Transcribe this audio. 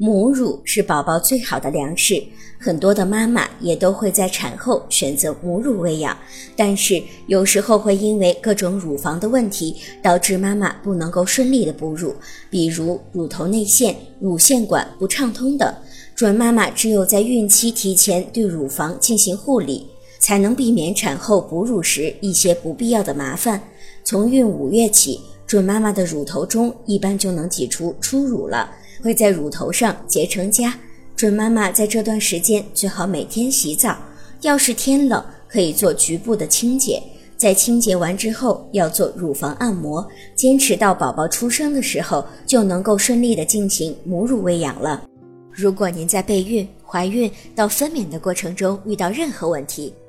母乳是宝宝最好的粮食，很多的妈妈也都会在产后选择母乳喂养，但是有时候会因为各种乳房的问题，导致妈妈不能够顺利的哺乳，比如乳头内陷、乳腺管不畅通等。准妈妈只有在孕期提前对乳房进行护理，才能避免产后哺乳时一些不必要的麻烦。从孕五月起，准妈妈的乳头中一般就能挤出初乳了。会在乳头上结成痂，准妈妈在这段时间最好每天洗澡。要是天冷，可以做局部的清洁。在清洁完之后，要做乳房按摩，坚持到宝宝出生的时候，就能够顺利的进行母乳喂养了。如果您在备孕、怀孕到分娩的过程中遇到任何问题，